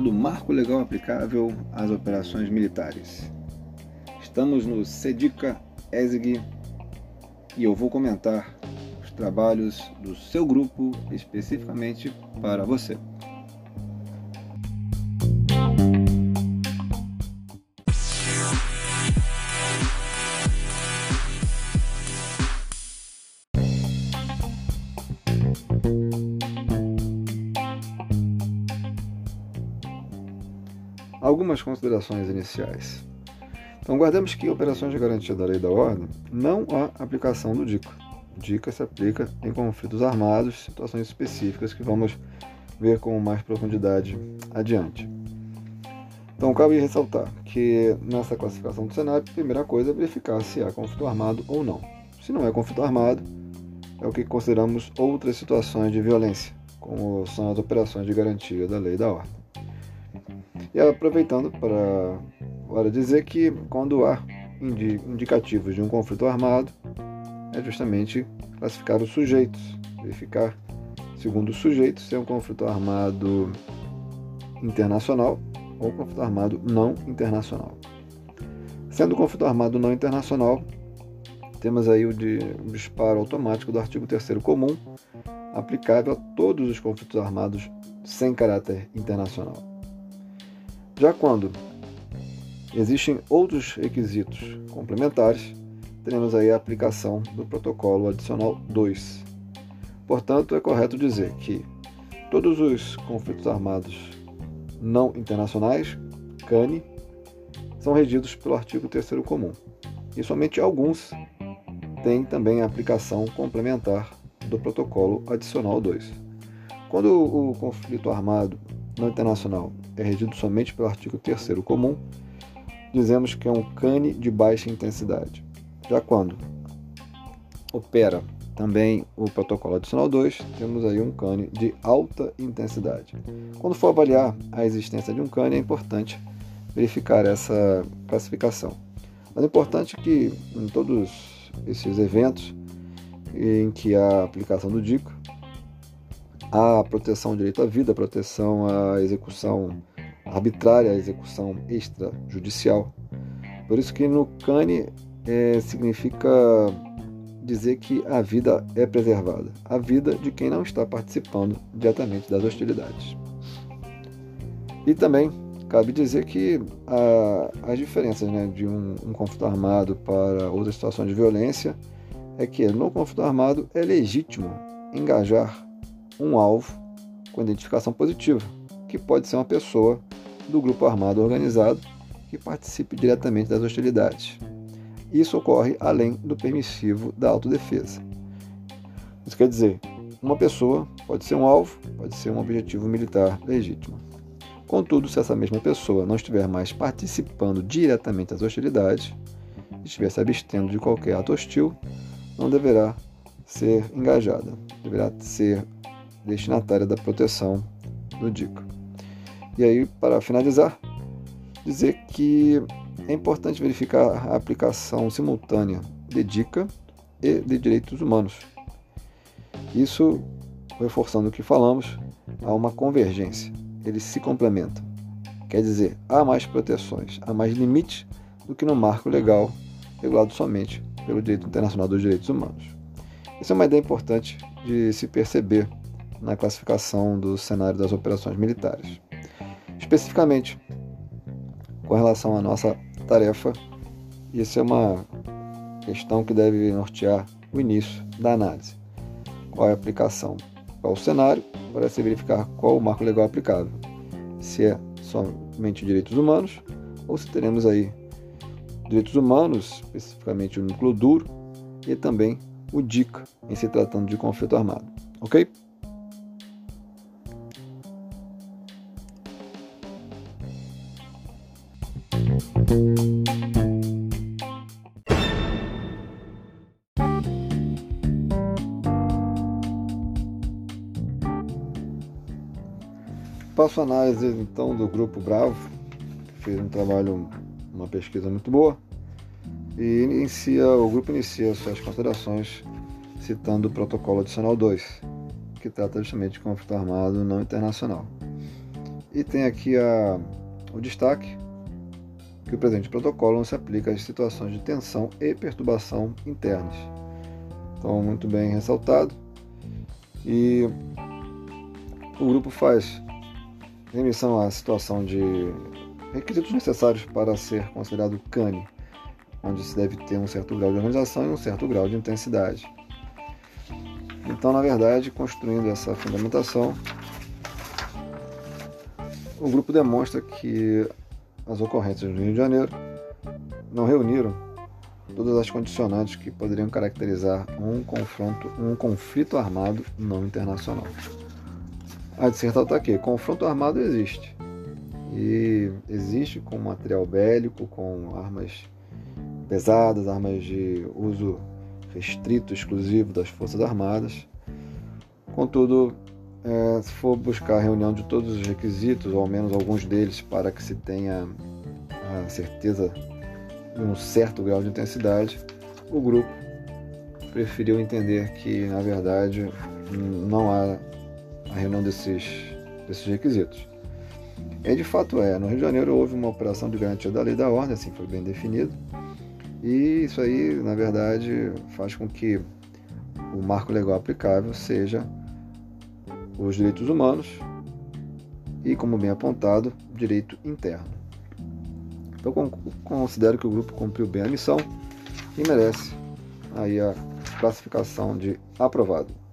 do marco legal aplicável às operações militares. Estamos no SEDICA ESG e eu vou comentar os trabalhos do seu grupo especificamente para você. Algumas considerações iniciais. Então, guardemos que operações de garantia da lei da ordem não há aplicação do DICA. O DICA se aplica em conflitos armados, situações específicas que vamos ver com mais profundidade adiante. Então, cabe ressaltar que nessa classificação do cenário, a primeira coisa é verificar se há conflito armado ou não. Se não é conflito armado, é o que consideramos outras situações de violência, como são as operações de garantia da lei da ordem. E aproveitando para, para dizer que quando há indicativos de um conflito armado, é justamente classificar os sujeitos, verificar, segundo os sujeitos, se é um conflito armado internacional ou conflito armado não internacional. Sendo conflito armado não internacional, temos aí o, de, disparo automático do artigo 3 comum, aplicável a todos os conflitos armados sem caráter internacional. Já quando existem outros requisitos complementares, teremos aí a aplicação do protocolo adicional 2. Portanto, é correto dizer que todos os conflitos armados não internacionais, CANI, são regidos pelo artigo 3 comum. E somente alguns têm também a aplicação complementar do protocolo adicional 2. Quando o conflito armado não internacional é regido somente pelo artigo 3 comum, dizemos que é um cane de baixa intensidade. Já quando opera também o protocolo adicional 2, temos aí um cane de alta intensidade. Quando for avaliar a existência de um cane, é importante verificar essa classificação. Mas é importante que em todos esses eventos em que há aplicação do DICO, a proteção ao direito à vida, a proteção à execução arbitrária, à execução extrajudicial. Por isso que no CANE é, significa dizer que a vida é preservada, a vida de quem não está participando diretamente das hostilidades. E também cabe dizer que a, as diferenças né, de um, um conflito armado para outra situação de violência é que no conflito armado é legítimo engajar um alvo com identificação positiva, que pode ser uma pessoa do grupo armado organizado que participe diretamente das hostilidades. Isso ocorre além do permissivo da autodefesa. Isso quer dizer, uma pessoa pode ser um alvo, pode ser um objetivo militar legítimo. Contudo, se essa mesma pessoa não estiver mais participando diretamente das hostilidades, estiver se abstendo de qualquer ato hostil, não deverá ser engajada, deverá ser destinatária da proteção do DICA. E aí, para finalizar, dizer que é importante verificar a aplicação simultânea de DICA e de direitos humanos. Isso, reforçando o que falamos, há uma convergência, eles se complementam. Quer dizer, há mais proteções, há mais limites do que no marco legal regulado somente pelo direito internacional dos direitos humanos. Essa é uma ideia importante de se perceber na classificação do cenário das operações militares. Especificamente, com relação à nossa tarefa, isso é uma questão que deve nortear o início da análise. Qual é a aplicação? Qual o cenário para se verificar qual o marco legal aplicável? Se é somente direitos humanos ou se teremos aí direitos humanos, especificamente o núcleo duro, e também o DICA, em se tratando de conflito armado. Ok? Passo a análise então do grupo Bravo, que fez um trabalho, uma pesquisa muito boa, e inicia, o grupo inicia suas considerações citando o protocolo adicional 2, que trata justamente de conflito armado não internacional. E tem aqui a, o destaque que o presente protocolo não se aplica às situações de tensão e perturbação internas. Então, muito bem ressaltado. E o grupo faz remissão à situação de requisitos necessários para ser considerado cane, onde se deve ter um certo grau de organização e um certo grau de intensidade. Então, na verdade, construindo essa fundamentação, o grupo demonstra que as ocorrências no Rio de Janeiro não reuniram todas as condicionantes que poderiam caracterizar um confronto, um conflito armado não internacional. A ser está aqui, confronto armado existe. E existe com material bélico, com armas pesadas, armas de uso restrito, exclusivo das Forças Armadas. Contudo, é, se for buscar a reunião de todos os requisitos, ou ao menos alguns deles, para que se tenha a certeza de um certo grau de intensidade, o grupo preferiu entender que, na verdade, não há a reunião desses, desses requisitos. E de fato é, no Rio de Janeiro houve uma operação de garantia da lei da ordem, assim foi bem definido, e isso aí, na verdade, faz com que o marco legal aplicável seja os direitos humanos e, como bem apontado, direito interno. Então considero que o grupo cumpriu bem a missão e merece aí a classificação de aprovado.